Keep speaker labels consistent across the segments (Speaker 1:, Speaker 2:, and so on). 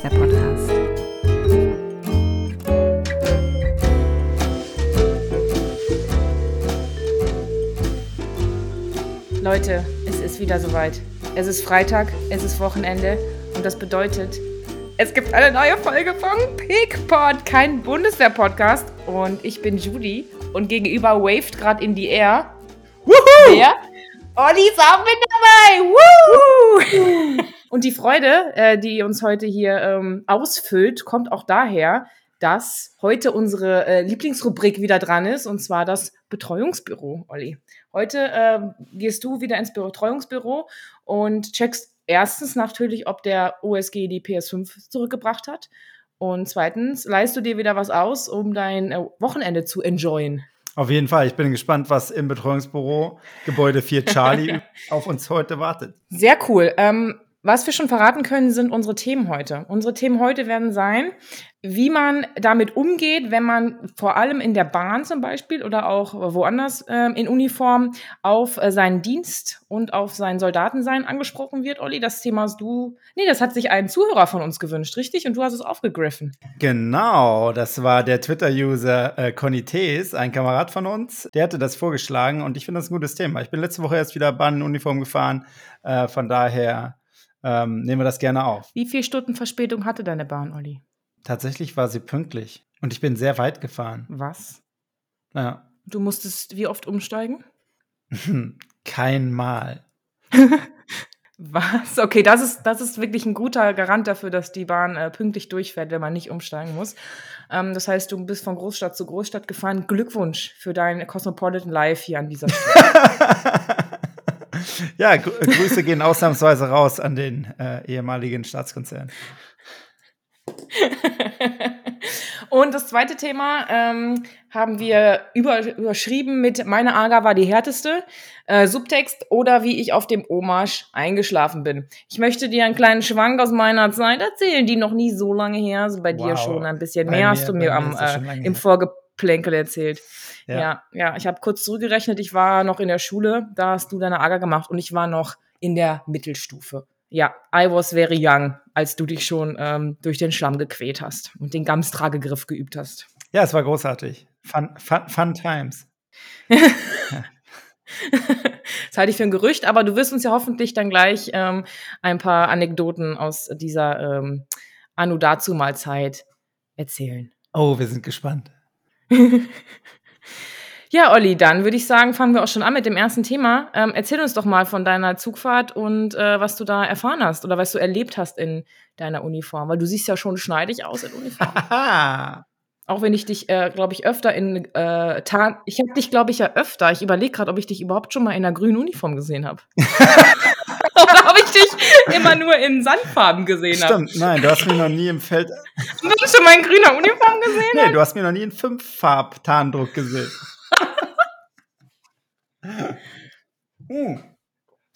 Speaker 1: Bundeswehr-Podcast.
Speaker 2: Leute, es ist wieder soweit. Es ist Freitag, es ist Wochenende und das bedeutet, es gibt eine neue Folge von PickPod, kein Bundeswehr-Podcast. Und ich bin Judy und gegenüber waved gerade in die Air.
Speaker 3: Wuhu!
Speaker 2: Wer? Olli ist auch mit dabei. Woo! Und die Freude, äh, die uns heute hier ähm, ausfüllt, kommt auch daher, dass heute unsere äh, Lieblingsrubrik wieder dran ist, und zwar das Betreuungsbüro, Olli. Heute äh, gehst du wieder ins Betreuungsbüro und checkst erstens natürlich, ob der OSG die PS5 zurückgebracht hat. Und zweitens leist du dir wieder was aus, um dein äh, Wochenende zu enjoyen.
Speaker 3: Auf jeden Fall. Ich bin gespannt, was im Betreuungsbüro Gebäude 4 Charlie auf uns heute wartet.
Speaker 2: Sehr cool. Ähm, was wir schon verraten können, sind unsere Themen heute. Unsere Themen heute werden sein, wie man damit umgeht, wenn man vor allem in der Bahn zum Beispiel oder auch woanders äh, in Uniform auf äh, seinen Dienst und auf sein Soldatensein angesprochen wird. Olli, das Thema hast du, nee, das hat sich ein Zuhörer von uns gewünscht, richtig? Und du hast es aufgegriffen.
Speaker 3: Genau, das war der Twitter-User äh, Conny Thees, ein Kamerad von uns. Der hatte das vorgeschlagen und ich finde das ein gutes Thema. Ich bin letzte Woche erst wieder Bahn in Uniform gefahren, äh, von daher ähm, nehmen wir das gerne auf.
Speaker 2: Wie viele Stunden Verspätung hatte deine Bahn, Olli?
Speaker 3: Tatsächlich war sie pünktlich. Und ich bin sehr weit gefahren.
Speaker 2: Was?
Speaker 3: Ja.
Speaker 2: Du musstest wie oft umsteigen?
Speaker 3: Kein Mal.
Speaker 2: Was? Okay, das ist, das ist wirklich ein guter Garant dafür, dass die Bahn äh, pünktlich durchfährt, wenn man nicht umsteigen muss. Ähm, das heißt, du bist von Großstadt zu Großstadt gefahren. Glückwunsch für dein Cosmopolitan Live hier an dieser Stelle.
Speaker 3: ja, Gr Grüße gehen ausnahmsweise raus an den äh, ehemaligen Staatskonzern.
Speaker 2: Und das zweite Thema ähm, haben wir über, überschrieben mit Meine Aga war die härteste. Äh, Subtext oder wie ich auf dem Omarsch eingeschlafen bin. Ich möchte dir einen kleinen Schwank aus meiner Zeit erzählen, die noch nie so lange her ist. Bei wow. dir schon ein bisschen
Speaker 3: bei
Speaker 2: mehr
Speaker 3: mir,
Speaker 2: hast du mir am, äh, im Vorgeplänkel erzählt. Ja, ja, ja ich habe kurz zurückgerechnet. Ich war noch in der Schule, da hast du deine Aga gemacht und ich war noch in der Mittelstufe. Ja, I was very young, als du dich schon ähm, durch den Schlamm gequält hast und den Gamstragegriff geübt hast.
Speaker 3: Ja, es war großartig. Fun, fun, fun times.
Speaker 2: das halte ich für ein Gerücht, aber du wirst uns ja hoffentlich dann gleich ähm, ein paar Anekdoten aus dieser ähm, Anu dazu mal Zeit erzählen.
Speaker 3: Oh, wir sind gespannt.
Speaker 2: Ja, Olli, dann würde ich sagen, fangen wir auch schon an mit dem ersten Thema. Ähm, erzähl uns doch mal von deiner Zugfahrt und äh, was du da erfahren hast oder was du erlebt hast in deiner Uniform, weil du siehst ja schon schneidig aus in Uniform. Auch wenn ich dich, äh, glaube ich, öfter in äh, Tarn. Ich habe dich, glaube ich, ja öfter. Ich überlege gerade, ob ich dich überhaupt schon mal in einer grünen Uniform gesehen habe. Dich immer nur in Sandfarben gesehen habe.
Speaker 3: Stimmt, nein, du hast mich noch nie im Feld.
Speaker 2: Hast du schon mal in grüner Uniform gesehen?
Speaker 3: Nee, hab? du hast mich noch nie in Fünffarb-Tarndruck gesehen.
Speaker 2: hm.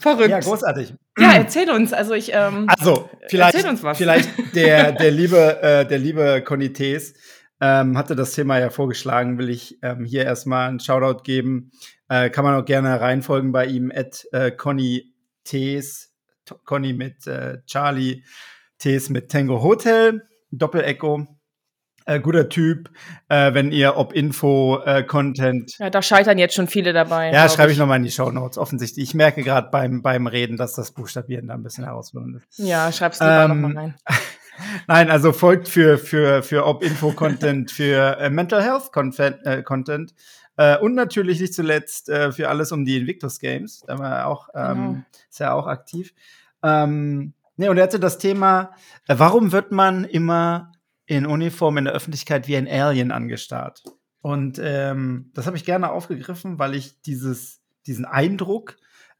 Speaker 2: Verrückt.
Speaker 3: Ja, großartig.
Speaker 2: Ja, erzähl uns. Also ich. Ähm,
Speaker 3: also vielleicht, vielleicht der der liebe äh, der liebe Konites ähm, hatte das Thema ja vorgeschlagen. Will ich ähm, hier erstmal einen Shoutout geben. Äh, kann man auch gerne reinfolgen bei ihm at äh, Conny Tees, Conny mit äh, Charlie, Tees mit Tango Hotel, Doppel-Echo. Äh, guter Typ, äh, wenn ihr ob Info, äh, Content.
Speaker 2: Ja, da scheitern jetzt schon viele dabei.
Speaker 3: Ja, schreibe ich nochmal in die Show Notes, offensichtlich. Ich merke gerade beim, beim Reden, dass das Buchstabieren da ein bisschen herausfordernd ist.
Speaker 2: Ja, schreib's lieber ähm, nochmal rein.
Speaker 3: Nein, also folgt für, für, für ob Info Content, für äh, Mental Health Content, äh, Content. Äh, und natürlich nicht zuletzt äh, für alles um die Invictus Games. Da war er auch, ähm, genau. ist er auch aktiv. Ähm, nee, und er hatte das Thema, äh, warum wird man immer in Uniform in der Öffentlichkeit wie ein Alien angestarrt. Und ähm, das habe ich gerne aufgegriffen, weil ich dieses, diesen Eindruck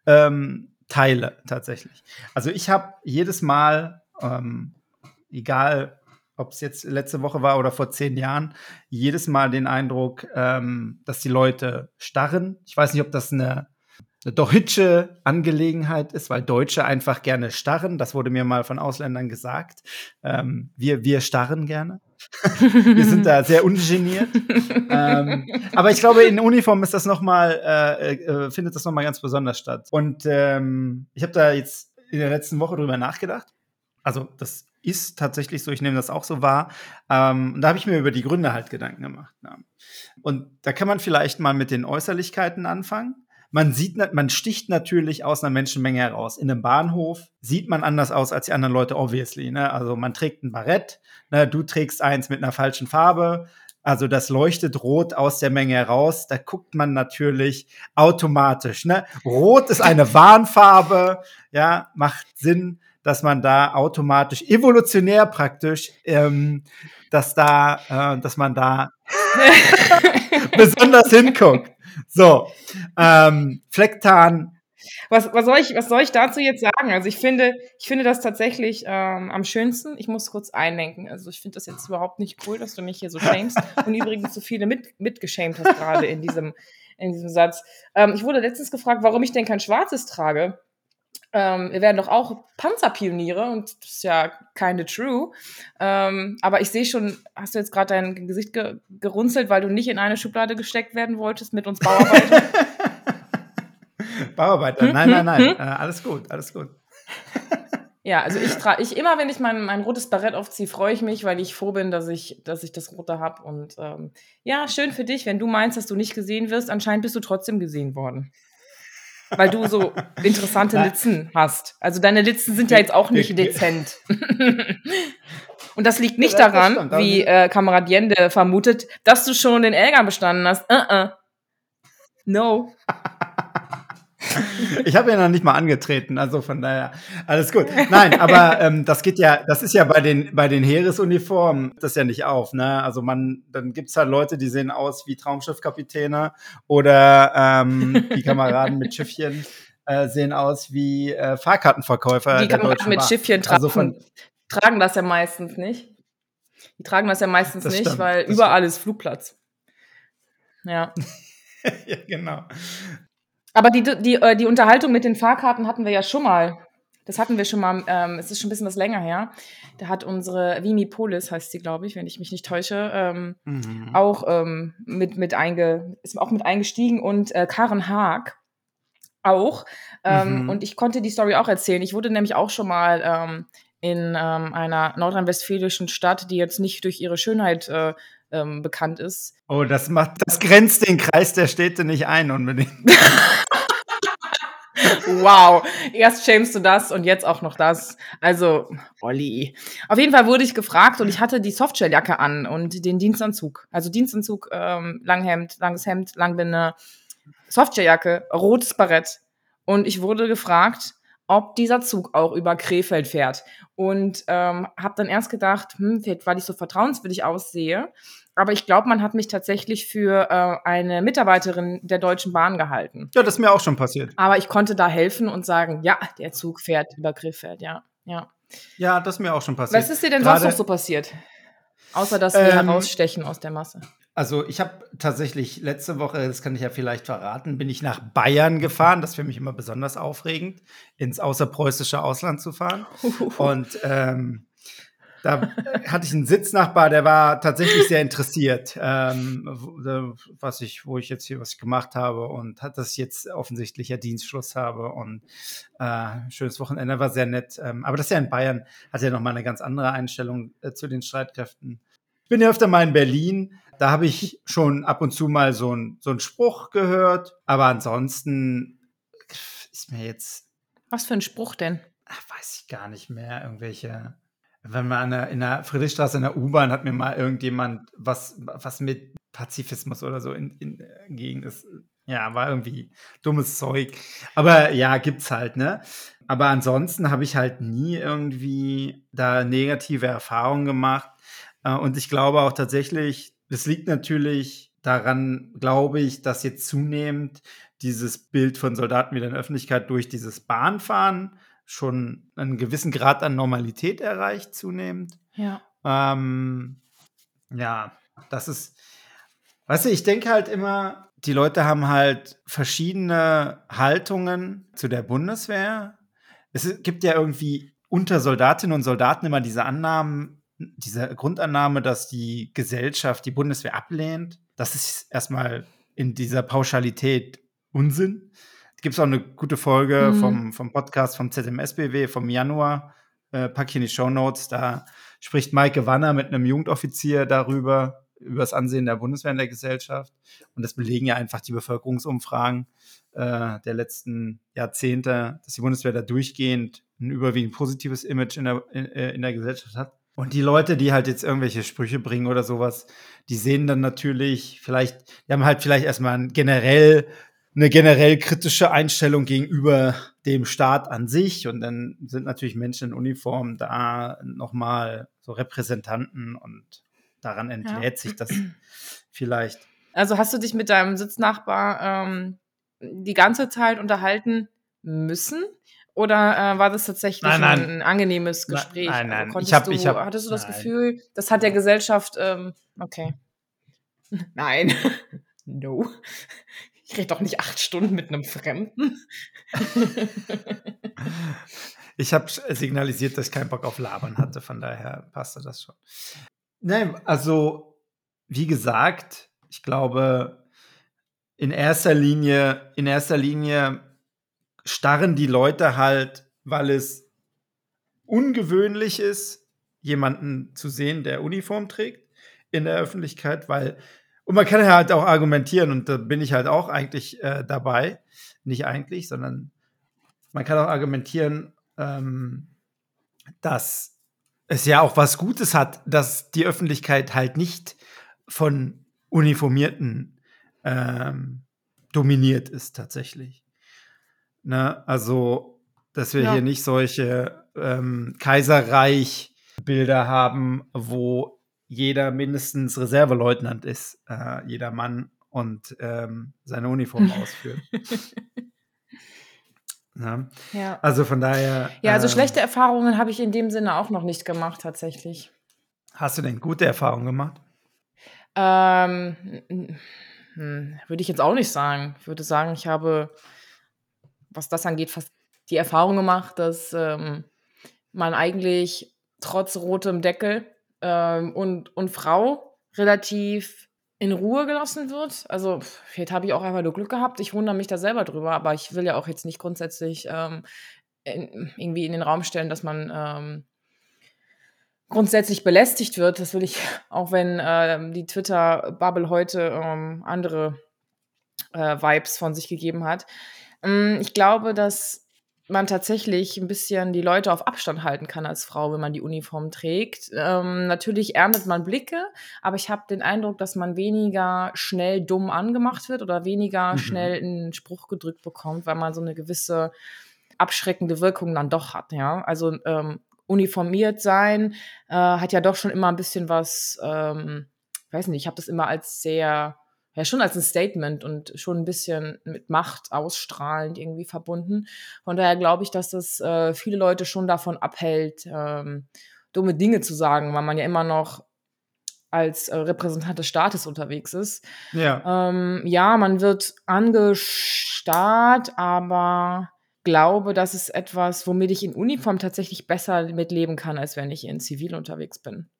Speaker 3: ähm, teile tatsächlich. Also ich habe jedes Mal, ähm, egal ob es jetzt letzte Woche war oder vor zehn Jahren, jedes Mal den Eindruck, ähm, dass die Leute starren. Ich weiß nicht, ob das eine eine deutsche Angelegenheit ist, weil Deutsche einfach gerne starren. Das wurde mir mal von Ausländern gesagt. Ähm, wir, wir starren gerne. wir sind da sehr ungeniert. ähm, aber ich glaube, in Uniform ist das noch mal, äh, äh, findet das noch mal ganz besonders statt. Und ähm, ich habe da jetzt in der letzten Woche drüber nachgedacht. Also das ist tatsächlich so, ich nehme das auch so wahr. Ähm, und da habe ich mir über die Gründe halt Gedanken gemacht. Ja. Und da kann man vielleicht mal mit den Äußerlichkeiten anfangen. Man sieht, man sticht natürlich aus einer Menschenmenge heraus. In einem Bahnhof sieht man anders aus als die anderen Leute, obviously. Ne? Also man trägt ein Barett, ne? du trägst eins mit einer falschen Farbe. Also das leuchtet rot aus der Menge heraus. Da guckt man natürlich automatisch. Ne? Rot ist eine Warnfarbe, ja, macht Sinn dass man da automatisch, evolutionär praktisch, ähm, dass da, äh, dass man da besonders hinguckt. So, ähm, Flecktarn.
Speaker 2: Was, was, soll ich, was soll ich dazu jetzt sagen? Also ich finde, ich finde das tatsächlich ähm, am schönsten. Ich muss kurz einlenken. Also ich finde das jetzt überhaupt nicht cool, dass du mich hier so schämst und übrigens so viele mit, mitgeschämt hast gerade in diesem, in diesem Satz. Ähm, ich wurde letztens gefragt, warum ich denn kein Schwarzes trage. Ähm, wir werden doch auch Panzerpioniere und das ist ja keine true. Ähm, aber ich sehe schon, hast du jetzt gerade dein Gesicht ge gerunzelt, weil du nicht in eine Schublade gesteckt werden wolltest mit uns Bauarbeitern?
Speaker 3: Bauarbeiter, nein, nein, nein, hm? äh, alles gut, alles gut.
Speaker 2: Ja, also ich trage, ich immer, wenn ich mein, mein rotes Barett aufziehe, freue ich mich, weil ich froh bin, dass ich, dass ich das rote habe. Und ähm, ja, schön für dich, wenn du meinst, dass du nicht gesehen wirst. Anscheinend bist du trotzdem gesehen worden weil du so interessante Litzen hast. Also deine Litzen sind ja jetzt auch nicht dezent. Und das liegt nicht daran, wie äh, Kamerad Jende vermutet, dass du schon den Elgern bestanden hast. Uh -uh. No.
Speaker 3: ich habe ja noch nicht mal angetreten, also von daher alles gut. Nein, aber ähm, das geht ja, das ist ja bei den bei den Heeresuniformen das ja nicht auf, ne? Also man, dann gibt's halt Leute, die sehen aus wie Traumschiffkapitäne oder ähm, die Kameraden mit Schiffchen äh, sehen aus wie äh, Fahrkartenverkäufer.
Speaker 2: Die Kameraden mit Bar. Schiffchen tragen, also von, tragen das ja meistens nicht. Die tragen das ja meistens das nicht, stimmt, weil überall stimmt. ist Flugplatz. Ja.
Speaker 3: ja, genau.
Speaker 2: Aber die, die, äh, die Unterhaltung mit den Fahrkarten hatten wir ja schon mal. Das hatten wir schon mal, ähm, es ist schon ein bisschen was länger her. Da hat unsere Vimi Polis, heißt sie, glaube ich, wenn ich mich nicht täusche, ähm, mhm. auch ähm, mit, mit einge, ist auch mit eingestiegen und äh, Karen Haag auch. Ähm, mhm. Und ich konnte die Story auch erzählen. Ich wurde nämlich auch schon mal ähm, in ähm, einer nordrhein-westfälischen Stadt, die jetzt nicht durch ihre Schönheit äh, ähm, bekannt ist.
Speaker 3: Oh, das macht, das grenzt den Kreis der Städte nicht ein unbedingt.
Speaker 2: wow, erst schämst du das und jetzt auch noch das. Also, Olli. Auf jeden Fall wurde ich gefragt und ich hatte die Softshelljacke an und den Dienstanzug. Also Dienstanzug, ähm, Langhemd, langes Hemd, Langbinde, Softshelljacke, rotes Barett. Und ich wurde gefragt, ob dieser Zug auch über Krefeld fährt. Und ähm, habe dann erst gedacht, hm, vielleicht weil ich so vertrauenswürdig aussehe. Aber ich glaube, man hat mich tatsächlich für äh, eine Mitarbeiterin der Deutschen Bahn gehalten.
Speaker 3: Ja, das ist mir auch schon passiert.
Speaker 2: Aber ich konnte da helfen und sagen, ja, der Zug fährt über Krefeld, ja, ja.
Speaker 3: Ja, das ist mir auch schon passiert.
Speaker 2: Was ist dir denn Gerade, sonst noch so passiert? Außer, dass wir ähm, herausstechen aus der Masse.
Speaker 3: Also ich habe tatsächlich letzte Woche, das kann ich ja vielleicht verraten, bin ich nach Bayern gefahren. Das ist für mich immer besonders aufregend, ins außerpreußische Ausland zu fahren. Und ähm, da hatte ich einen Sitznachbar, der war tatsächlich sehr interessiert, ähm, was ich, wo ich jetzt hier was gemacht habe und hat das jetzt offensichtlich ja Dienstschluss habe und äh, schönes Wochenende war sehr nett. Ähm, aber das ist ja in Bayern, hat ja nochmal eine ganz andere Einstellung äh, zu den Streitkräften. Ich bin ja öfter mal in Berlin, da habe ich schon ab und zu mal so einen so Spruch gehört, aber ansonsten ist mir jetzt.
Speaker 2: Was für ein Spruch denn?
Speaker 3: Ach, weiß ich gar nicht mehr. Irgendwelche wenn man in der Friedrichstraße in der U-Bahn hat mir mal irgendjemand was, was mit Pazifismus oder so in, in, gegen ist. Ja, war irgendwie dummes Zeug. Aber ja, gibt's halt, ne? Aber ansonsten habe ich halt nie irgendwie da negative Erfahrungen gemacht. Äh, und ich glaube auch tatsächlich, das liegt natürlich daran, glaube ich, dass jetzt zunehmend dieses Bild von Soldaten wieder in der Öffentlichkeit durch dieses Bahnfahren schon einen gewissen Grad an Normalität erreicht, zunehmend.
Speaker 2: Ja.
Speaker 3: Ähm, ja, das ist, weißt du, ich denke halt immer, die Leute haben halt verschiedene Haltungen zu der Bundeswehr. Es gibt ja irgendwie unter Soldatinnen und Soldaten immer diese Annahmen, diese Grundannahme, dass die Gesellschaft die Bundeswehr ablehnt. Das ist erstmal in dieser Pauschalität Unsinn gibt es auch eine gute Folge mhm. vom, vom Podcast vom ZMSBW vom Januar. äh, packe ich in die Show Notes. Da spricht Maike Wanner mit einem Jugendoffizier darüber, über das Ansehen der Bundeswehr in der Gesellschaft. Und das belegen ja einfach die Bevölkerungsumfragen äh, der letzten Jahrzehnte, dass die Bundeswehr da durchgehend ein überwiegend positives Image in der, in, äh, in der Gesellschaft hat. Und die Leute, die halt jetzt irgendwelche Sprüche bringen oder sowas, die sehen dann natürlich vielleicht, die haben halt vielleicht erstmal generell eine generell kritische Einstellung gegenüber dem Staat an sich und dann sind natürlich Menschen in Uniform da nochmal so Repräsentanten und daran entlädt ja. sich das vielleicht.
Speaker 2: Also hast du dich mit deinem Sitznachbar ähm, die ganze Zeit unterhalten müssen? Oder äh, war das tatsächlich nein, nein. Ein, ein, angenehmes Gespräch?
Speaker 3: Nein, nein.
Speaker 2: Konntest ich hab, ich hab, hattest du das nein. Gefühl, das hat der Gesellschaft, ähm, okay. Nein. no. Ich rede doch nicht acht Stunden mit einem Fremden.
Speaker 3: ich habe signalisiert, dass ich keinen Bock auf Labern hatte, von daher passte das schon. Nein, also, wie gesagt, ich glaube, in erster Linie, in erster Linie starren die Leute halt, weil es ungewöhnlich ist, jemanden zu sehen, der Uniform trägt in der Öffentlichkeit, weil und man kann halt auch argumentieren, und da bin ich halt auch eigentlich äh, dabei. Nicht eigentlich, sondern man kann auch argumentieren, ähm, dass es ja auch was Gutes hat, dass die Öffentlichkeit halt nicht von Uniformierten ähm, dominiert ist tatsächlich. Ne? Also, dass wir ja. hier nicht solche ähm, Kaiserreich-Bilder haben, wo jeder mindestens Reserveleutnant ist, äh, jeder Mann und ähm, seine Uniform ausführt. Ja. ja. Also von daher.
Speaker 2: Ja, also ähm, schlechte Erfahrungen habe ich in dem Sinne auch noch nicht gemacht, tatsächlich.
Speaker 3: Hast du denn gute Erfahrungen gemacht?
Speaker 2: Ähm, hm, würde ich jetzt auch nicht sagen. Ich würde sagen, ich habe, was das angeht, fast die Erfahrung gemacht, dass ähm, man eigentlich trotz rotem Deckel ähm, und, und Frau relativ in Ruhe gelassen wird. Also, vielleicht habe ich auch einfach nur Glück gehabt. Ich wundere mich da selber drüber, aber ich will ja auch jetzt nicht grundsätzlich ähm, in, irgendwie in den Raum stellen, dass man ähm, grundsätzlich belästigt wird. Das will ich, auch wenn äh, die Twitter-Bubble heute ähm, andere äh, Vibes von sich gegeben hat. Ähm, ich glaube, dass man tatsächlich ein bisschen die Leute auf Abstand halten kann als Frau, wenn man die Uniform trägt. Ähm, natürlich erntet man Blicke, aber ich habe den Eindruck, dass man weniger schnell dumm angemacht wird oder weniger mhm. schnell einen Spruch gedrückt bekommt, weil man so eine gewisse abschreckende Wirkung dann doch hat. Ja, also ähm, uniformiert sein äh, hat ja doch schon immer ein bisschen was. Ähm, weiß nicht, ich habe das immer als sehr ja schon als ein Statement und schon ein bisschen mit Macht ausstrahlend irgendwie verbunden. Von daher glaube ich, dass das äh, viele Leute schon davon abhält, ähm, dumme Dinge zu sagen, weil man ja immer noch als äh, Repräsentant des Staates unterwegs ist. Ja. Ähm, ja, man wird angestarrt, aber glaube, das ist etwas, womit ich in Uniform tatsächlich besser mitleben kann, als wenn ich in Zivil unterwegs bin.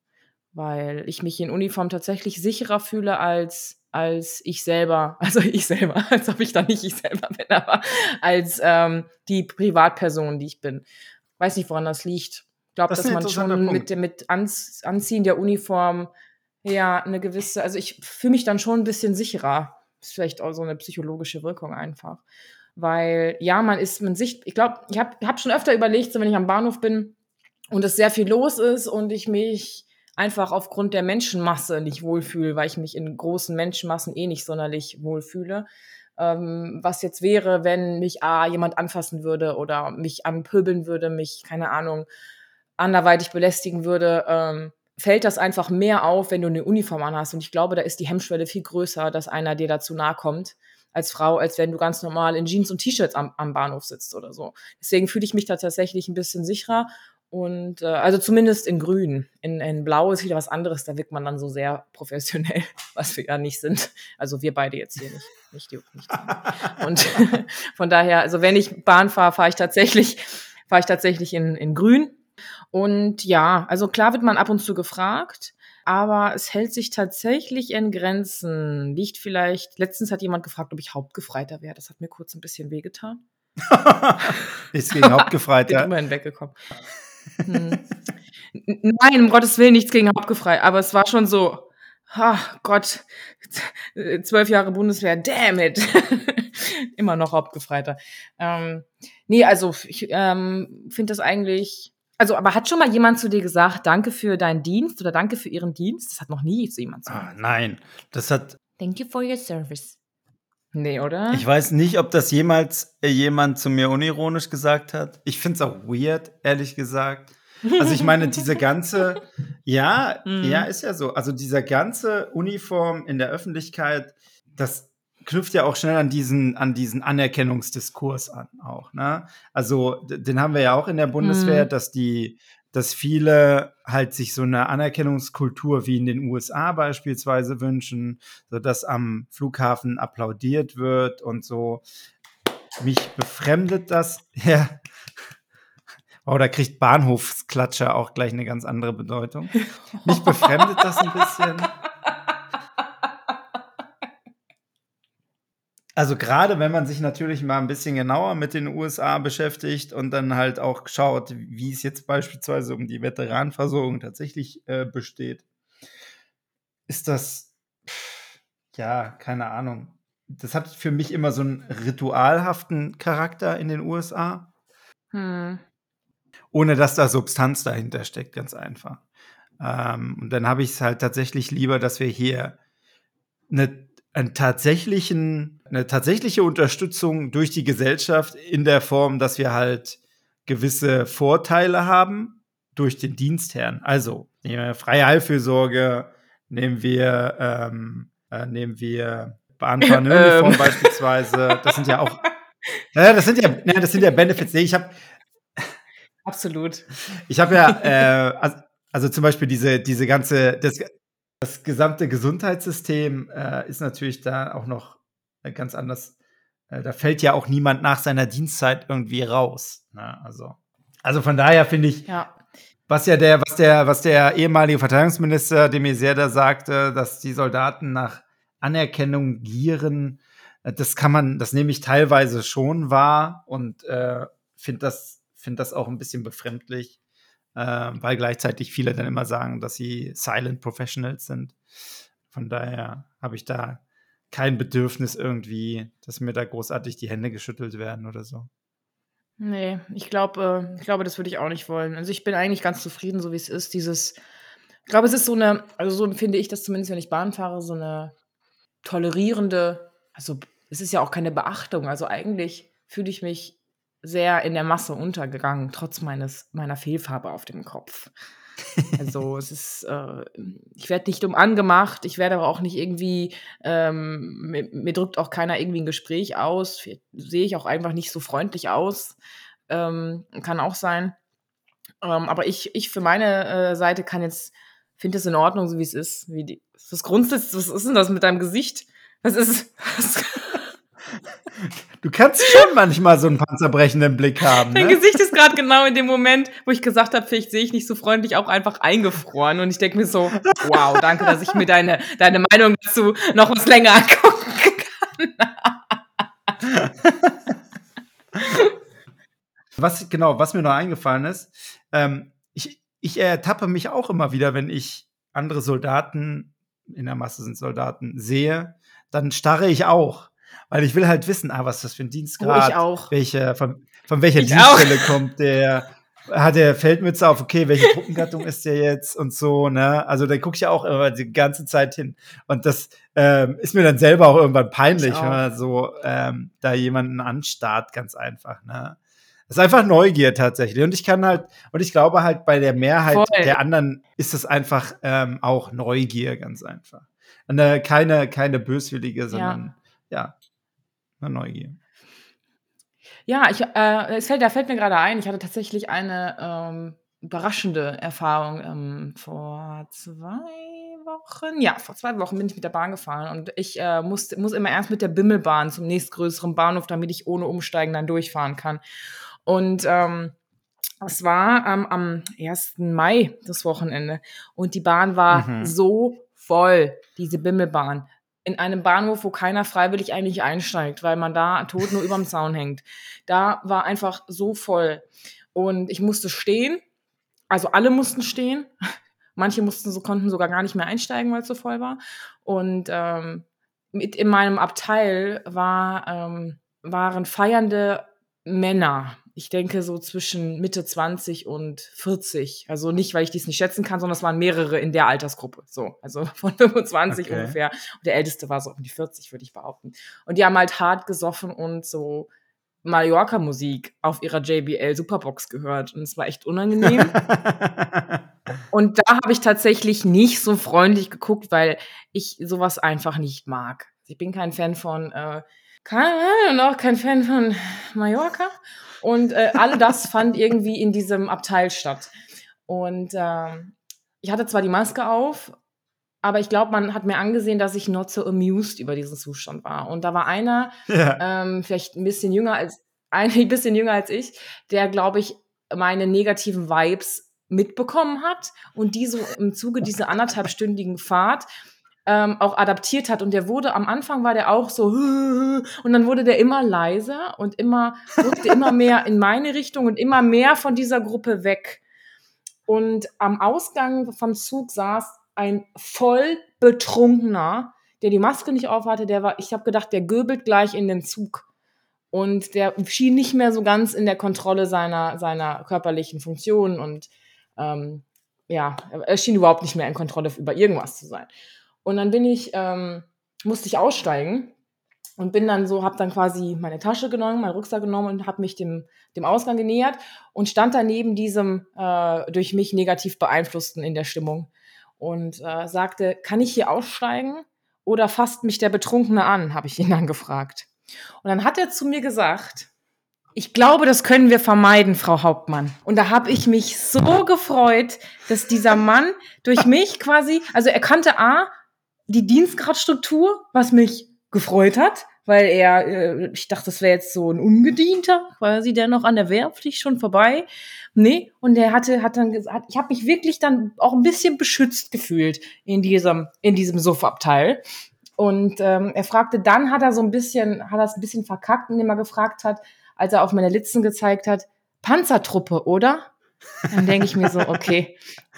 Speaker 2: Weil ich mich in Uniform tatsächlich sicherer fühle als als ich selber, also ich selber, als ob ich da nicht ich selber bin, aber als ähm, die Privatperson, die ich bin. Weiß nicht, woran das liegt. Ich glaube, das dass man schon mit, mit Anziehen der Uniform ja eine gewisse, also ich fühle mich dann schon ein bisschen sicherer. Ist vielleicht auch so eine psychologische Wirkung einfach. Weil ja, man ist, man sich, ich glaube, ich habe hab schon öfter überlegt, so wenn ich am Bahnhof bin und es sehr viel los ist und ich mich einfach aufgrund der Menschenmasse nicht wohlfühle, weil ich mich in großen Menschenmassen eh nicht sonderlich wohlfühle. Ähm, was jetzt wäre, wenn mich A, jemand anfassen würde oder mich anpöbeln würde, mich, keine Ahnung, anderweitig belästigen würde, ähm, fällt das einfach mehr auf, wenn du eine Uniform anhast. Und ich glaube, da ist die Hemmschwelle viel größer, dass einer dir dazu nahe kommt als Frau, als wenn du ganz normal in Jeans und T-Shirts am, am Bahnhof sitzt oder so. Deswegen fühle ich mich da tatsächlich ein bisschen sicherer und äh, also zumindest in Grün. In, in Blau ist wieder was anderes, da wirkt man dann so sehr professionell, was wir ja nicht sind. Also wir beide jetzt hier nicht. Nicht die, nicht die. Und von daher, also wenn ich Bahn fahre, fahre ich tatsächlich, fahre ich tatsächlich in, in Grün. Und ja, also klar wird man ab und zu gefragt, aber es hält sich tatsächlich in Grenzen. Liegt vielleicht, letztens hat jemand gefragt, ob ich Hauptgefreiter wäre. Das hat mir kurz ein bisschen wehgetan.
Speaker 3: Ist gegen Hauptgefreiter.
Speaker 2: Bin immerhin weggekommen. Hm. Nein, um Gottes Willen nichts gegen Hauptgefrei, aber es war schon so, ach Gott, zwölf Jahre Bundeswehr, damn it. Immer noch Hauptgefreiter. Ähm, nee, also ich ähm, finde das eigentlich. Also, aber hat schon mal jemand zu dir gesagt, danke für deinen Dienst oder danke für ihren Dienst? Das hat noch nie zu jemand
Speaker 3: gesagt. Ah, nein, das hat.
Speaker 2: Thank you for your service. Nee, oder?
Speaker 3: Ich weiß nicht, ob das jemals äh, jemand zu mir unironisch gesagt hat. Ich finde es auch weird, ehrlich gesagt. Also ich meine, diese ganze, ja, mhm. ja, ist ja so. Also dieser ganze Uniform in der Öffentlichkeit, das knüpft ja auch schnell an diesen, an diesen Anerkennungsdiskurs an, auch. Ne? Also den haben wir ja auch in der Bundeswehr, mhm. dass die, dass viele halt sich so eine Anerkennungskultur wie in den USA beispielsweise wünschen, so dass am Flughafen applaudiert wird und so. Mich befremdet das, ja, Oh, da kriegt Bahnhofsklatscher auch gleich eine ganz andere Bedeutung. Mich befremdet das ein bisschen. Also gerade wenn man sich natürlich mal ein bisschen genauer mit den USA beschäftigt und dann halt auch schaut, wie es jetzt beispielsweise um die Veteranenversorgung tatsächlich äh, besteht, ist das, ja, keine Ahnung. Das hat für mich immer so einen ritualhaften Charakter in den USA. Hm ohne dass da Substanz dahinter steckt, ganz einfach. Ähm, und dann habe ich es halt tatsächlich lieber, dass wir hier eine, einen tatsächlichen, eine tatsächliche Unterstützung durch die Gesellschaft in der Form, dass wir halt gewisse Vorteile haben durch den Dienstherrn. Also nehmen wir freie Heilfürsorge, nehmen wir, ähm, äh, nehmen wir Bahnfahrtenuniform ähm. beispielsweise. Das sind ja auch, ja, das sind ja, ja, das sind ja Benefits. Nee, ich habe
Speaker 2: Absolut.
Speaker 3: Ich habe ja, äh, also, also, zum Beispiel diese, diese ganze, das, das gesamte Gesundheitssystem äh, ist natürlich da auch noch ganz anders. Äh, da fällt ja auch niemand nach seiner Dienstzeit irgendwie raus. Ne? Also, also von daher finde ich, ja. was ja der, was der, was der ehemalige Verteidigungsminister de Maizière da sagte, dass die Soldaten nach Anerkennung gieren, äh, das kann man, das nehme ich teilweise schon wahr und äh, finde das finde das auch ein bisschen befremdlich, äh, weil gleichzeitig viele dann immer sagen, dass sie Silent Professionals sind. Von daher habe ich da kein Bedürfnis irgendwie, dass mir da großartig die Hände geschüttelt werden oder so.
Speaker 2: Nee, ich glaube, äh, ich glaube, das würde ich auch nicht wollen. Also ich bin eigentlich ganz zufrieden, so wie es ist. Dieses, ich glaube, es ist so eine, also so empfinde ich das zumindest, wenn ich Bahn fahre, so eine tolerierende, also es ist ja auch keine Beachtung. Also eigentlich fühle ich mich sehr in der Masse untergegangen, trotz meines, meiner Fehlfarbe auf dem Kopf. Also es ist, äh, ich werde nicht dumm angemacht, ich werde aber auch nicht irgendwie, ähm, mir, mir, drückt auch keiner irgendwie ein Gespräch aus, sehe ich auch einfach nicht so freundlich aus, ähm, kann auch sein. Ähm, aber ich, ich für meine äh, Seite kann jetzt, finde es in Ordnung, so wie es ist. Wie die, was grundsätzlich, was ist denn das mit deinem Gesicht? Was ist, was,
Speaker 3: Du kannst schon manchmal so einen panzerbrechenden Blick haben.
Speaker 2: Ne? Dein Gesicht ist gerade genau in dem Moment, wo ich gesagt habe, vielleicht sehe ich nicht so freundlich, auch einfach eingefroren. Und ich denke mir so, wow, danke, dass ich mir deine, deine Meinung dazu noch was länger angucken kann.
Speaker 3: was genau, was mir noch eingefallen ist, ähm, ich, ich ertappe mich auch immer wieder, wenn ich andere Soldaten, in der Masse sind Soldaten, sehe, dann starre ich auch. Weil ich will halt wissen, ah, was ist das für ein Dienstgrad? Oh, ich auch. Welche, von, von welcher ich Dienststelle auch. kommt der? Hat der Feldmütze auf, okay, welche Truppengattung ist der jetzt und so, ne? Also da gucke ich ja auch immer die ganze Zeit hin. Und das ähm, ist mir dann selber auch irgendwann peinlich, wenn man so ähm, da jemanden anstarrt, ganz einfach, ne? Das ist einfach Neugier tatsächlich. Und ich kann halt, und ich glaube halt, bei der Mehrheit Voll. der anderen ist es einfach ähm, auch Neugier, ganz einfach. Und, äh, keine, keine böswillige, sondern ja, ja eine Neugier.
Speaker 2: Ja, ich, äh, es fällt, da fällt mir gerade ein, ich hatte tatsächlich eine ähm, überraschende Erfahrung ähm, vor zwei Wochen. Ja, vor zwei Wochen bin ich mit der Bahn gefahren und ich äh, muss, muss immer erst mit der Bimmelbahn zum nächstgrößeren Bahnhof, damit ich ohne Umsteigen dann durchfahren kann. Und ähm, es war ähm, am 1. Mai das Wochenende und die Bahn war mhm. so voll, diese Bimmelbahn in einem Bahnhof, wo keiner freiwillig eigentlich einsteigt, weil man da tot nur überm Zaun hängt. Da war einfach so voll. Und ich musste stehen also alle mussten stehen. Manche mussten so, konnten sogar gar nicht mehr einsteigen, weil es so voll war. Und ähm, mit in meinem Abteil war, ähm, waren feiernde Männer. Ich denke so zwischen Mitte 20 und 40. Also nicht, weil ich dies nicht schätzen kann, sondern es waren mehrere in der Altersgruppe. So, also von 25 okay. ungefähr. Und der älteste war so um die 40, würde ich behaupten. Und die haben halt hart gesoffen und so Mallorca-Musik auf ihrer JBL Superbox gehört. Und es war echt unangenehm. und da habe ich tatsächlich nicht so freundlich geguckt, weil ich sowas einfach nicht mag. Ich bin kein Fan von, äh, keine Ahnung, auch kein Fan von Mallorca. Und äh, alle das fand irgendwie in diesem Abteil statt. Und äh, ich hatte zwar die Maske auf, aber ich glaube, man hat mir angesehen, dass ich not so amused über diesen Zustand war. Und da war einer, ja. ähm, vielleicht ein bisschen jünger als, ein bisschen jünger als ich, der, glaube ich, meine negativen Vibes mitbekommen hat und die so im Zuge dieser anderthalbstündigen Fahrt ähm, auch adaptiert hat. Und der wurde, am Anfang war der auch so, und dann wurde der immer leiser und immer, rückte immer mehr in meine Richtung und immer mehr von dieser Gruppe weg. Und am Ausgang vom Zug saß ein voll betrunkener, der die Maske nicht aufhatte, der war, ich habe gedacht, der göbelt gleich in den Zug. Und der schien nicht mehr so ganz in der Kontrolle seiner, seiner körperlichen Funktionen und ähm, ja, er schien überhaupt nicht mehr in Kontrolle über irgendwas zu sein. Und dann bin ich, ähm, musste ich aussteigen und bin dann so, habe dann quasi meine Tasche genommen, meinen Rucksack genommen und habe mich dem, dem Ausgang genähert und stand da neben diesem äh, durch mich negativ beeinflussten in der Stimmung und äh, sagte, kann ich hier aussteigen oder fasst mich der Betrunkene an, habe ich ihn dann gefragt. Und dann hat er zu mir gesagt, ich glaube, das können wir vermeiden, Frau Hauptmann. Und da habe ich mich so gefreut, dass dieser Mann durch mich quasi, also er kannte A, die Dienstgradstruktur, was mich gefreut hat, weil er, äh, ich dachte, das wäre jetzt so ein Ungedienter, quasi der noch an der Wehrpflicht schon vorbei. Nee, und der hatte, hat dann gesagt, ich habe mich wirklich dann auch ein bisschen beschützt gefühlt in diesem, in diesem Suffabteil. Und ähm, er fragte, dann hat er so ein bisschen, hat er es ein bisschen verkackt, indem er gefragt hat, als er auf meine Litzen gezeigt hat, Panzertruppe, oder? Dann denke ich mir so, okay.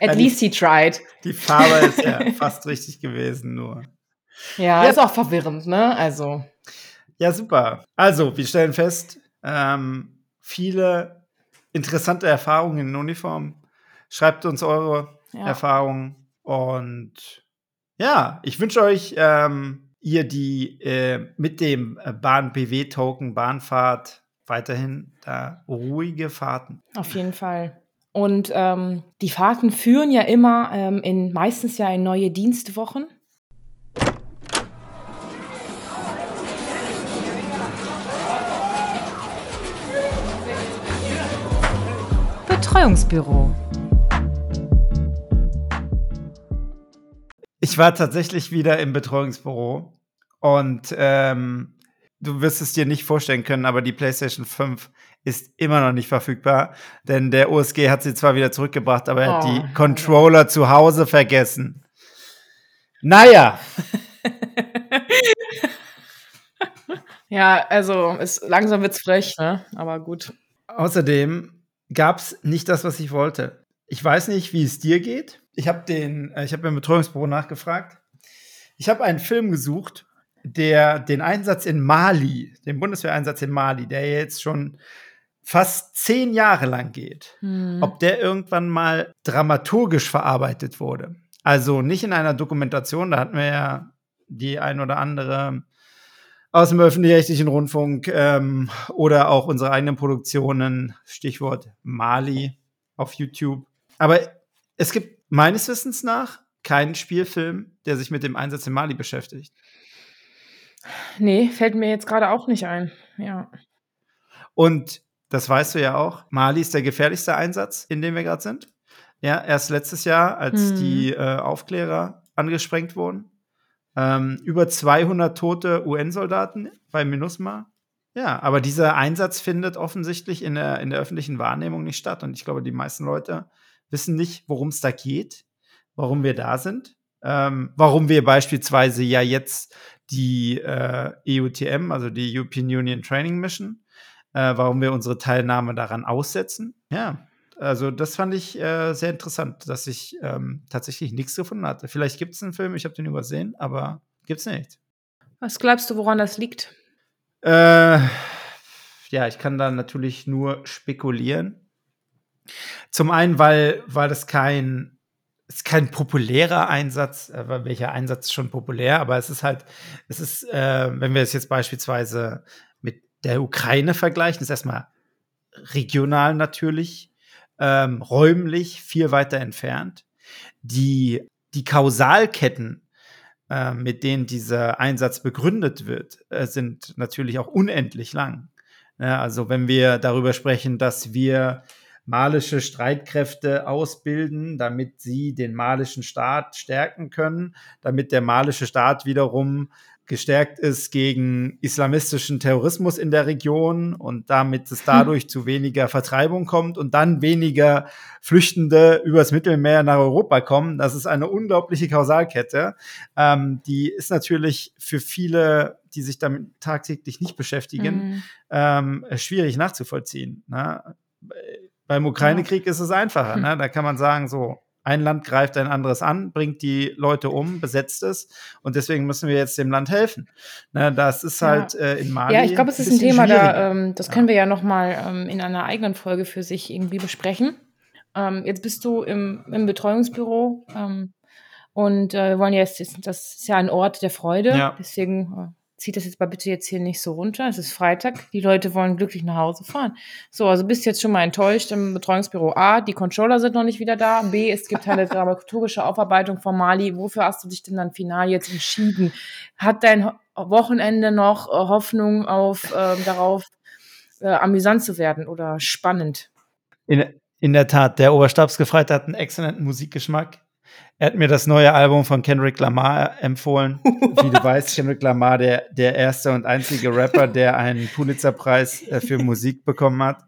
Speaker 2: At least he tried.
Speaker 3: Die Farbe ist ja fast richtig gewesen, nur.
Speaker 2: Ja, ja, ist auch verwirrend, ne? Also.
Speaker 3: Ja, super. Also, wir stellen fest, ähm, viele interessante Erfahrungen in Uniform. Schreibt uns eure ja. Erfahrungen und ja, ich wünsche euch, ähm, ihr die äh, mit dem äh, Bahn-BW-Token Bahnfahrt weiterhin da ruhige Fahrten.
Speaker 2: Auf jeden Fall. Und ähm, die Fahrten führen ja immer ähm, in meistens ja in neue Dienstwochen. Betreuungsbüro.
Speaker 3: Ich war tatsächlich wieder im Betreuungsbüro und ähm, du wirst es dir nicht vorstellen können, aber die PlayStation 5 ist immer noch nicht verfügbar, denn der OSG hat sie zwar wieder zurückgebracht, aber er oh. hat die oh. Controller zu Hause vergessen. Naja.
Speaker 2: ja, also es, langsam wird's frech, ne? aber gut.
Speaker 3: Außerdem gab es nicht das, was ich wollte. Ich weiß nicht, wie es dir geht. Ich habe den, äh, ich habe im Betreuungsbüro nachgefragt. Ich habe einen Film gesucht, der den Einsatz in Mali, den Bundeswehreinsatz in Mali, der jetzt schon fast zehn Jahre lang geht, hm. ob der irgendwann mal dramaturgisch verarbeitet wurde. Also nicht in einer Dokumentation, da hatten wir ja die ein oder andere aus dem öffentlich-rechtlichen Rundfunk ähm, oder auch unsere eigenen Produktionen, Stichwort Mali auf YouTube. Aber es gibt meines Wissens nach keinen Spielfilm, der sich mit dem Einsatz in Mali beschäftigt.
Speaker 2: Nee, fällt mir jetzt gerade auch nicht ein. Ja.
Speaker 3: Und das weißt du ja auch. Mali ist der gefährlichste Einsatz, in dem wir gerade sind. Ja, erst letztes Jahr, als hm. die äh, Aufklärer angesprengt wurden. Ähm, über 200 tote UN-Soldaten bei MINUSMA. Ja, aber dieser Einsatz findet offensichtlich in der, in der öffentlichen Wahrnehmung nicht statt. Und ich glaube, die meisten Leute wissen nicht, worum es da geht, warum wir da sind, ähm, warum wir beispielsweise ja jetzt die äh, EUTM, also die European Union Training Mission, äh, warum wir unsere Teilnahme daran aussetzen. Ja, also das fand ich äh, sehr interessant, dass ich ähm, tatsächlich nichts gefunden hatte. Vielleicht gibt es einen Film, ich habe den übersehen, aber gibt es nicht.
Speaker 2: Was glaubst du, woran das liegt?
Speaker 3: Äh, ja, ich kann da natürlich nur spekulieren. Zum einen, weil, weil das kein, ist kein populärer Einsatz, äh, welcher Einsatz ist schon populär, aber es ist halt, es ist, äh, wenn wir es jetzt beispielsweise der Ukraine vergleichen, ist erstmal regional natürlich ähm, räumlich viel weiter entfernt. Die, die Kausalketten, äh, mit denen dieser Einsatz begründet wird, äh, sind natürlich auch unendlich lang. Ja, also wenn wir darüber sprechen, dass wir malische Streitkräfte ausbilden, damit sie den malischen Staat stärken können, damit der malische Staat wiederum gestärkt ist gegen islamistischen Terrorismus in der Region und damit es dadurch hm. zu weniger Vertreibung kommt und dann weniger Flüchtende übers Mittelmeer nach Europa kommen. Das ist eine unglaubliche Kausalkette. Ähm, die ist natürlich für viele, die sich damit tagtäglich nicht beschäftigen, mhm. ähm, schwierig nachzuvollziehen. Ne? Beim Ukraine-Krieg ist es einfacher. Ne? Da kann man sagen, so, ein Land greift ein anderes an, bringt die Leute um, besetzt es und deswegen müssen wir jetzt dem Land helfen. Ne, das ist halt ja. äh, in Mali.
Speaker 2: Ja, ich glaube, es ist ein Thema, da, ähm, das können wir ja noch mal ähm, in einer eigenen Folge für sich irgendwie besprechen. Ähm, jetzt bist du im, im Betreuungsbüro ähm, und äh, wir wollen jetzt, das ist ja ein Ort der Freude, ja. deswegen äh, zieht das jetzt mal bitte jetzt hier nicht so runter. Es ist Freitag, die Leute wollen glücklich nach Hause fahren. So, also bist jetzt schon mal enttäuscht im Betreuungsbüro A, die Controller sind noch nicht wieder da. B, es gibt eine dramaturgische Aufarbeitung von Mali. Wofür hast du dich denn dann final jetzt entschieden? Hat dein Wochenende noch äh, Hoffnung auf äh, darauf, äh, amüsant zu werden oder spannend?
Speaker 3: In, in der Tat, der Oberstabsgefreite hat einen exzellenten Musikgeschmack. Er hat mir das neue Album von Kendrick Lamar empfohlen. Wie du weißt, Kendrick Lamar, der, der erste und einzige Rapper, der einen Pulitzer-Preis äh, für Musik bekommen hat.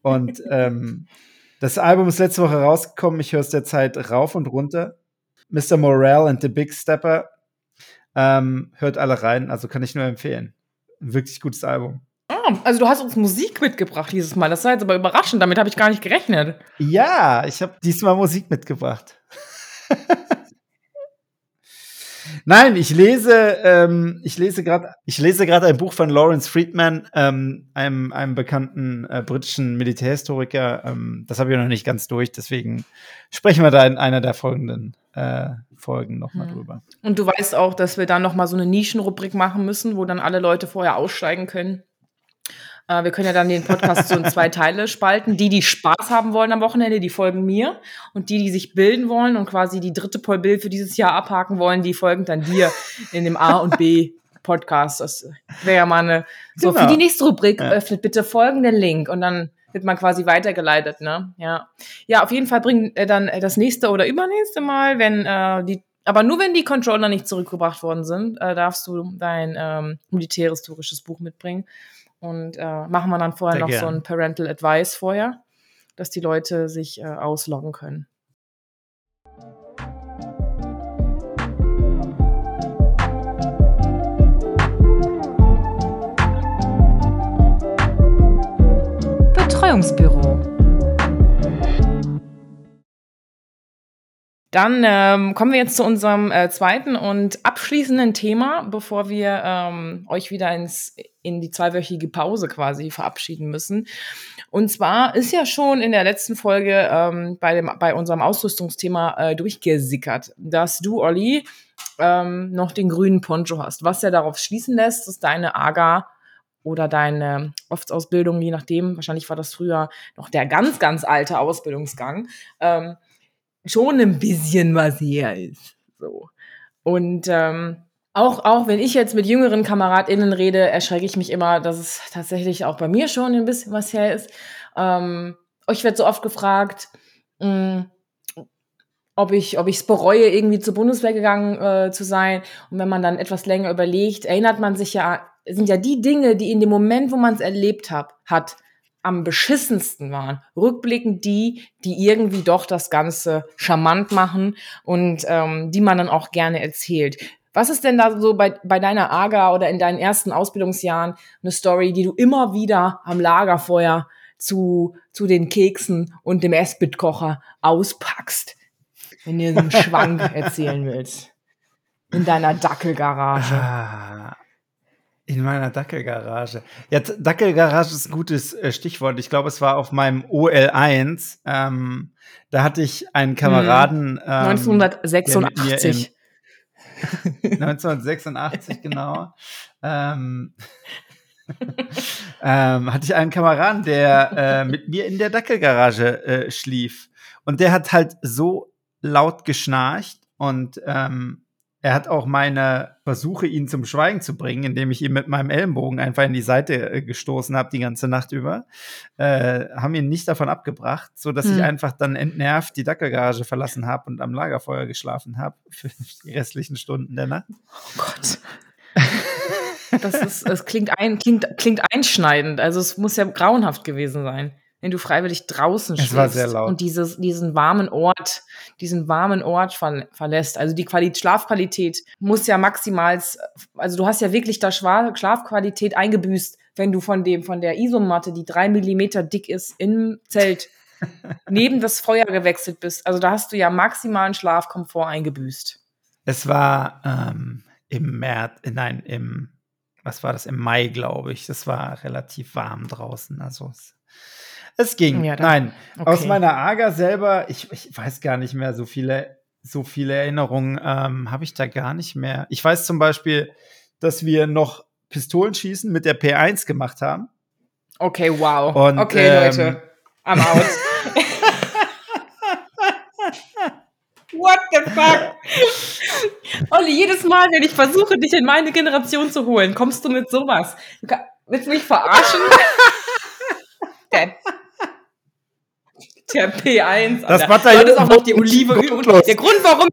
Speaker 3: Und ähm, das Album ist letzte Woche rausgekommen. Ich höre es derzeit rauf und runter. Mr. Morale and the Big Stepper. Ähm, hört alle rein, also kann ich nur empfehlen. Ein wirklich gutes Album.
Speaker 2: Ah, also du hast uns Musik mitgebracht dieses Mal. Das war jetzt aber überraschend. Damit habe ich gar nicht gerechnet.
Speaker 3: Ja, ich habe diesmal Musik mitgebracht. Nein, ich lese, ähm, ich lese gerade, ich lese gerade ein Buch von Lawrence Friedman, ähm, einem, einem bekannten äh, britischen Militärhistoriker. Ähm, das habe ich noch nicht ganz durch, deswegen sprechen wir da in einer der folgenden äh, Folgen nochmal hm. drüber.
Speaker 2: Und du weißt auch, dass wir dann nochmal so eine Nischenrubrik machen müssen, wo dann alle Leute vorher aussteigen können. Äh, wir können ja dann den Podcast so in zwei Teile spalten. Die, die Spaß haben wollen am Wochenende, die folgen mir. Und die, die sich bilden wollen und quasi die dritte Paul Bill für dieses Jahr abhaken wollen, die folgen dann dir in dem A und B Podcast. Das wäre ja mal eine. So, genau. für die nächste Rubrik ja. öffnet bitte folgenden Link und dann wird man quasi weitergeleitet, ne? Ja. Ja, auf jeden Fall bringen äh, dann äh, das nächste oder übernächste Mal, wenn äh, die aber nur wenn die Controller nicht zurückgebracht worden sind, äh, darfst du dein ähm, militärhistorisches Buch mitbringen. Und äh, machen wir dann vorher Sehr noch gern. so ein Parental Advice vorher, dass die Leute sich äh, ausloggen können. Betreuungsbüro Dann ähm, kommen wir jetzt zu unserem äh, zweiten und abschließenden Thema, bevor wir ähm, euch wieder ins, in die zweiwöchige Pause quasi verabschieden müssen. Und zwar ist ja schon in der letzten Folge ähm, bei, dem, bei unserem Ausrüstungsthema äh, durchgesickert, dass du, Olli, ähm, noch den grünen Poncho hast, was ja darauf schließen lässt, dass deine AGA oder deine Oftsausbildung, je nachdem, wahrscheinlich war das früher noch der ganz, ganz alte Ausbildungsgang, ähm, schon ein bisschen was her ist. So. Und ähm, auch, auch wenn ich jetzt mit jüngeren KameradInnen rede, erschrecke ich mich immer, dass es tatsächlich auch bei mir schon ein bisschen was her ist. Ähm, euch wird so oft gefragt, mh, hm, ob ich ob ich es bereue, irgendwie zur Bundeswehr gegangen äh, zu sein. Und wenn man dann etwas länger überlegt, erinnert man sich ja, sind ja die Dinge, die in dem Moment, wo man es erlebt hab, hat, am beschissensten waren. Rückblickend die, die irgendwie doch das Ganze charmant machen und ähm, die man dann auch gerne erzählt. Was ist denn da so bei, bei deiner AGA oder in deinen ersten Ausbildungsjahren eine Story, die du immer wieder am Lagerfeuer zu, zu den Keksen und dem Esbitkocher auspackst, wenn du einen Schwank erzählen willst? In deiner Dackelgarage.
Speaker 3: In meiner Dackelgarage. Ja, Dackelgarage ist ein gutes äh, Stichwort. Ich glaube, es war auf meinem OL1. Ähm, da hatte ich einen Kameraden.
Speaker 2: Ähm, 1986.
Speaker 3: 1986, genau. ähm, ähm, hatte ich einen Kameraden, der äh, mit mir in der Dackelgarage äh, schlief. Und der hat halt so laut geschnarcht und ähm, er hat auch meine Versuche, ihn zum Schweigen zu bringen, indem ich ihn mit meinem Ellenbogen einfach in die Seite äh, gestoßen habe die ganze Nacht über, äh, haben ihn nicht davon abgebracht, so dass hm. ich einfach dann entnervt die Dackelgarage verlassen habe und am Lagerfeuer geschlafen habe für die restlichen Stunden der Nacht.
Speaker 2: Oh Gott. Das ist, es klingt, ein, klingt, klingt einschneidend. Also es muss ja grauenhaft gewesen sein wenn du freiwillig draußen
Speaker 3: es laut.
Speaker 2: und dieses, diesen warmen Ort, diesen warmen Ort ver verlässt. Also die Qualität, Schlafqualität muss ja maximal, also du hast ja wirklich da Schlafqualität eingebüßt, wenn du von dem, von der Isomatte, die drei Millimeter dick ist, im Zelt neben das Feuer gewechselt bist. Also da hast du ja maximalen Schlafkomfort eingebüßt.
Speaker 3: Es war ähm, im März, nein, im, was war das, im Mai, glaube ich. Das war relativ warm draußen. Also es es ging. Ja, Nein, okay. aus meiner Aga selber, ich, ich weiß gar nicht mehr so viele, so viele Erinnerungen ähm, habe ich da gar nicht mehr. Ich weiß zum Beispiel, dass wir noch Pistolenschießen mit der P1 gemacht haben.
Speaker 2: Okay, wow.
Speaker 3: Und,
Speaker 2: okay, ähm, Leute, I'm out. What the fuck? Olli, jedes Mal, wenn ich versuche, dich in meine Generation zu holen, kommst du mit sowas. Du willst du mich verarschen? der P1.
Speaker 3: Das Bataillon
Speaker 2: ist auch noch die Olive. Der Grund, warum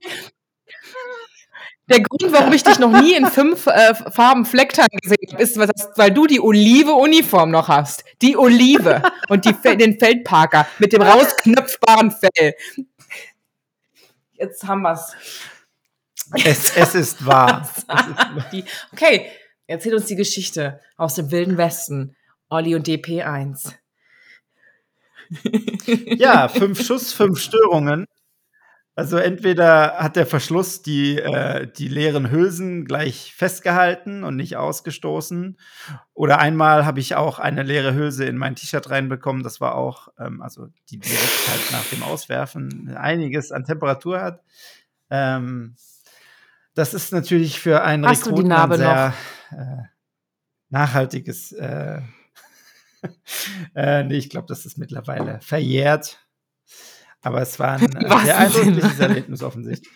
Speaker 2: der Grund, warum ich dich noch nie in fünf äh, Farben Flecktime gesehen habe, ist, weil du die Olive-Uniform noch hast. Die Olive und die, den Feldparker mit dem rausknöpfbaren Fell. Jetzt haben wir's.
Speaker 3: Es, es ist wahr.
Speaker 2: okay, erzähl uns die Geschichte aus dem Wilden Westen. Olli und DP1
Speaker 3: ja, fünf Schuss, fünf Störungen. Also entweder hat der Verschluss die, äh, die leeren Hülsen gleich festgehalten und nicht ausgestoßen. Oder einmal habe ich auch eine leere Hülse in mein T-Shirt reinbekommen. Das war auch, ähm, also die direkt halt nach dem Auswerfen einiges an Temperatur hat. Ähm, das ist natürlich für einen
Speaker 2: Hast Rekruten ein sehr
Speaker 3: äh, nachhaltiges äh, äh, nee, ich glaube, das ist mittlerweile verjährt. Aber es war ein äh, sehr eindrückliches Erlebnis offensichtlich.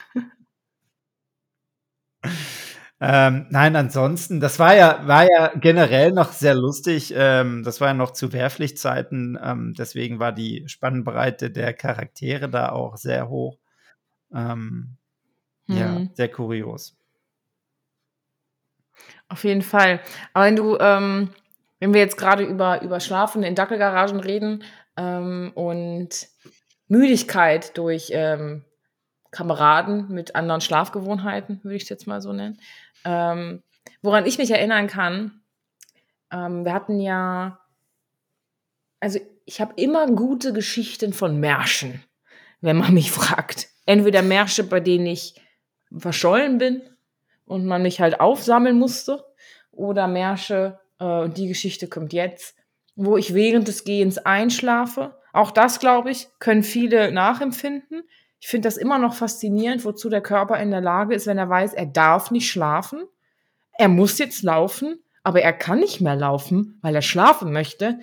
Speaker 3: Ähm, nein, ansonsten, das war ja, war ja generell noch sehr lustig. Ähm, das war ja noch zu Wehrpflichtzeiten. Ähm, deswegen war die Spannbreite der Charaktere da auch sehr hoch. Ähm, hm. Ja, sehr kurios.
Speaker 2: Auf jeden Fall. Aber wenn du ähm, wenn wir jetzt gerade über, über Schlafen in Dackelgaragen reden ähm, und Müdigkeit durch ähm, Kameraden mit anderen Schlafgewohnheiten, würde ich es jetzt mal so nennen. Ähm, woran ich mich erinnern kann, ähm, wir hatten ja, also ich habe immer gute Geschichten von Märschen, wenn man mich fragt. Entweder Märsche, bei denen ich verschollen bin und man mich halt aufsammeln musste, oder Märsche, äh, die Geschichte kommt jetzt, wo ich während des Gehens einschlafe. Auch das, glaube ich, können viele nachempfinden. Ich finde das immer noch faszinierend, wozu der Körper in der Lage ist, wenn er weiß, er darf nicht schlafen. Er muss jetzt laufen, aber er kann nicht mehr laufen, weil er schlafen möchte.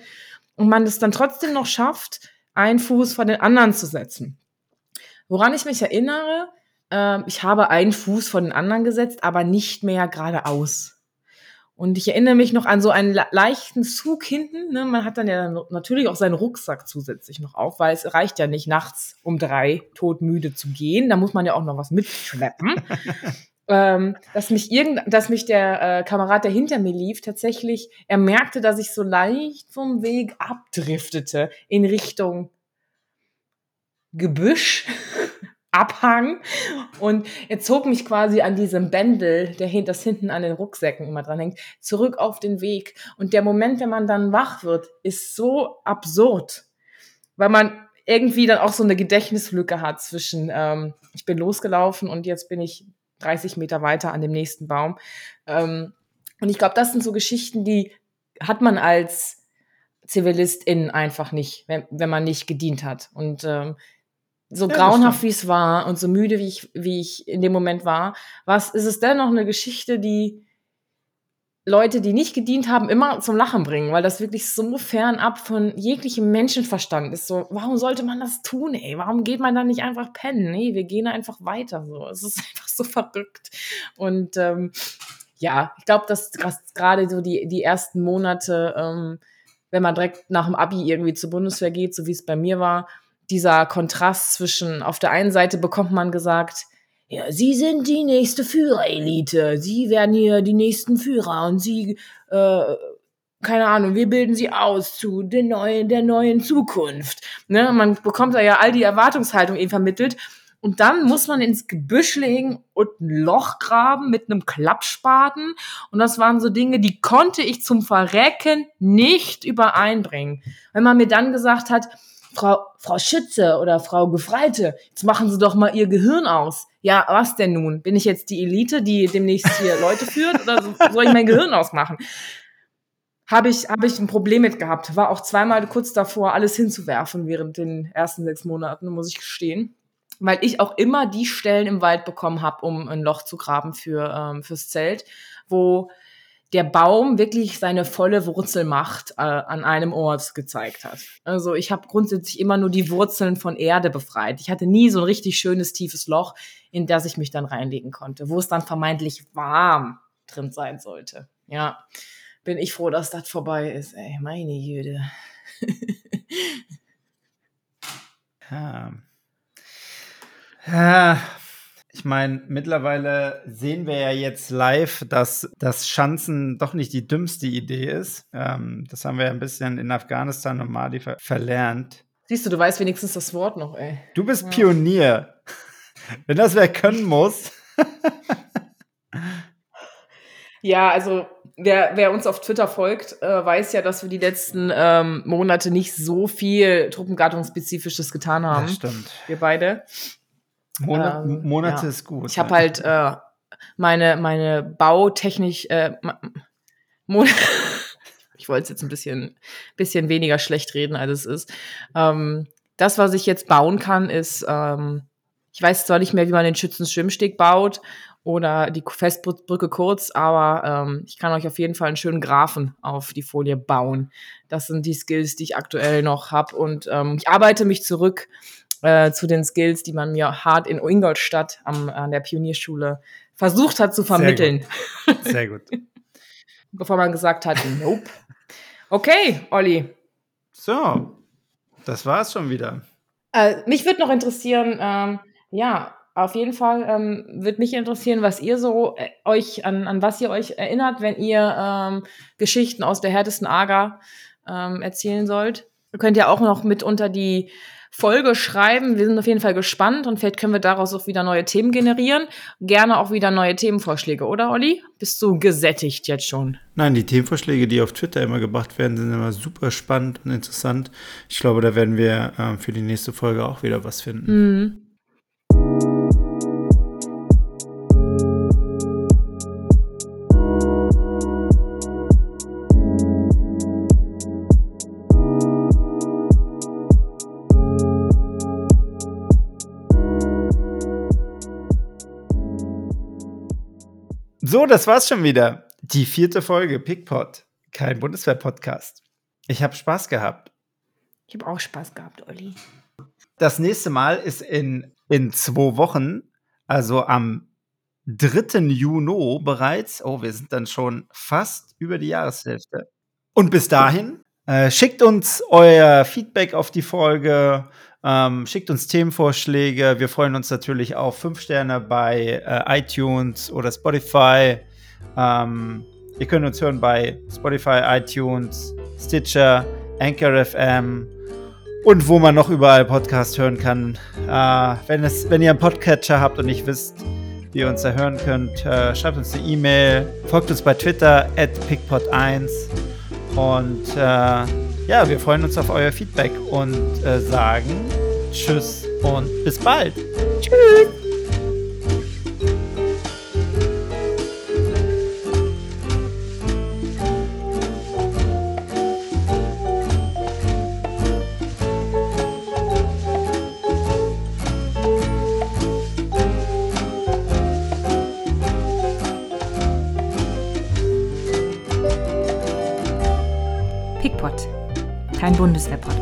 Speaker 2: Und man es dann trotzdem noch schafft, einen Fuß vor den anderen zu setzen. Woran ich mich erinnere, äh, ich habe einen Fuß vor den anderen gesetzt, aber nicht mehr geradeaus. Und ich erinnere mich noch an so einen leichten Zug hinten. Ne? Man hat dann ja natürlich auch seinen Rucksack zusätzlich noch auf, weil es reicht ja nicht nachts um drei todmüde zu gehen. Da muss man ja auch noch was mitschleppen. ähm, dass mich irgend, dass mich der äh, Kamerad, der hinter mir lief, tatsächlich, er merkte, dass ich so leicht vom Weg abdriftete in Richtung Gebüsch Abhang und er zog mich quasi an diesem Bändel, der das hinten an den Rucksäcken immer dran hängt, zurück auf den Weg. Und der Moment, wenn man dann wach wird, ist so absurd, weil man irgendwie dann auch so eine Gedächtnislücke hat zwischen, ähm, ich bin losgelaufen und jetzt bin ich 30 Meter weiter an dem nächsten Baum. Ähm, und ich glaube, das sind so Geschichten, die hat man als Zivilistin einfach nicht, wenn, wenn man nicht gedient hat. Und ähm, so ja, grauenhaft wie es war und so müde wie ich, wie ich in dem Moment war, was ist es dennoch eine Geschichte, die Leute, die nicht gedient haben, immer zum Lachen bringen, weil das wirklich so fernab von jeglichem Menschenverstand ist. So, warum sollte man das tun, ey? Warum geht man da nicht einfach pennen? Nee, wir gehen einfach weiter. So, es ist einfach so verrückt. Und ähm, ja, ich glaube, dass gerade so die, die ersten Monate, ähm, wenn man direkt nach dem Abi irgendwie zur Bundeswehr geht, so wie es bei mir war, dieser Kontrast zwischen, auf der einen Seite bekommt man gesagt, ja, Sie sind die nächste Führerelite, Sie werden hier die nächsten Führer und Sie, äh, keine Ahnung, wir bilden Sie aus zu der neuen, der neuen Zukunft. Ne? Man bekommt da ja all die Erwartungshaltung eben vermittelt. Und dann muss man ins Gebüsch legen und ein Loch graben mit einem Klappspaten. Und das waren so Dinge, die konnte ich zum Verrecken nicht übereinbringen. Wenn man mir dann gesagt hat, Frau, Frau Schütze oder Frau Gefreite, jetzt machen Sie doch mal Ihr Gehirn aus. Ja, was denn nun? Bin ich jetzt die Elite, die demnächst hier Leute führt oder soll ich mein Gehirn ausmachen? Habe ich, habe ich ein Problem mit gehabt. War auch zweimal kurz davor, alles hinzuwerfen während den ersten sechs Monaten, muss ich gestehen. Weil ich auch immer die Stellen im Wald bekommen habe, um ein Loch zu graben für, ähm, fürs Zelt, wo der Baum wirklich seine volle Wurzelmacht äh, an einem Ort gezeigt hat. Also ich habe grundsätzlich immer nur die Wurzeln von Erde befreit. Ich hatte nie so ein richtig schönes tiefes Loch, in das ich mich dann reinlegen konnte, wo es dann vermeintlich warm drin sein sollte. Ja, bin ich froh, dass das vorbei ist. Ey, meine Jüde.
Speaker 3: ja. ja. Ich meine, mittlerweile sehen wir ja jetzt live, dass das Schanzen doch nicht die dümmste Idee ist. Ähm, das haben wir ja ein bisschen in Afghanistan und Mali ver verlernt.
Speaker 2: Siehst du, du weißt wenigstens das Wort noch, ey.
Speaker 3: Du bist ja. Pionier. Wenn das wer können muss.
Speaker 2: ja, also wer, wer uns auf Twitter folgt, äh, weiß ja, dass wir die letzten ähm, Monate nicht so viel Truppengattungsspezifisches getan haben. Das
Speaker 3: stimmt.
Speaker 2: Wir beide.
Speaker 3: Monat, ähm, Monate ja. ist gut.
Speaker 2: Ich habe halt äh, meine, meine Bautechnik, äh, ich wollte es jetzt ein bisschen, bisschen weniger schlecht reden, als es ist. Ähm, das, was ich jetzt bauen kann, ist, ähm, ich weiß zwar nicht mehr, wie man den Schützenschwimmsteg baut oder die Festbrücke kurz, aber ähm, ich kann euch auf jeden Fall einen schönen Graphen auf die Folie bauen. Das sind die Skills, die ich aktuell noch habe und ähm, ich arbeite mich zurück äh, zu den Skills, die man mir hart in Ingolstadt am, an der Pionierschule versucht hat zu vermitteln.
Speaker 3: Sehr gut. Sehr gut.
Speaker 2: Bevor man gesagt hat, nope. Okay, Olli.
Speaker 3: So, das war's schon wieder.
Speaker 2: Äh, mich würde noch interessieren, ähm, ja, auf jeden Fall ähm, würde mich interessieren, was ihr so äh, euch an, an was ihr euch erinnert, wenn ihr ähm, Geschichten aus der härtesten Aga ähm, erzählen sollt. Ihr könnt ja auch noch mit unter die Folge schreiben. Wir sind auf jeden Fall gespannt und vielleicht können wir daraus auch wieder neue Themen generieren. Gerne auch wieder neue Themenvorschläge, oder Olli? Bist du gesättigt jetzt schon?
Speaker 3: Nein, die Themenvorschläge, die auf Twitter immer gebracht werden, sind immer super spannend und interessant. Ich glaube, da werden wir äh, für die nächste Folge auch wieder was finden. Mhm. So, das war's schon wieder. Die vierte Folge Pickpot. Kein Bundeswehr-Podcast. Ich habe Spaß gehabt.
Speaker 2: Ich habe auch Spaß gehabt, Olli.
Speaker 3: Das nächste Mal ist in, in zwei Wochen, also am 3. Juni bereits. Oh, wir sind dann schon fast über die Jahreshälfte. Und bis dahin, äh, schickt uns euer Feedback auf die Folge. Ähm, schickt uns Themenvorschläge. Wir freuen uns natürlich auf 5 Sterne bei äh, iTunes oder Spotify. Ähm, ihr könnt uns hören bei Spotify, iTunes, Stitcher, Anchor FM und wo man noch überall Podcast hören kann. Äh, wenn, es, wenn ihr einen Podcatcher habt und nicht wisst, wie ihr uns da hören könnt, äh, schreibt uns eine E-Mail, folgt uns bei Twitter at pickpot1. Und äh, ja, wir freuen uns auf euer Feedback und äh, sagen Tschüss und bis bald.
Speaker 2: Tschüss.
Speaker 1: Bundeswehrpodcast.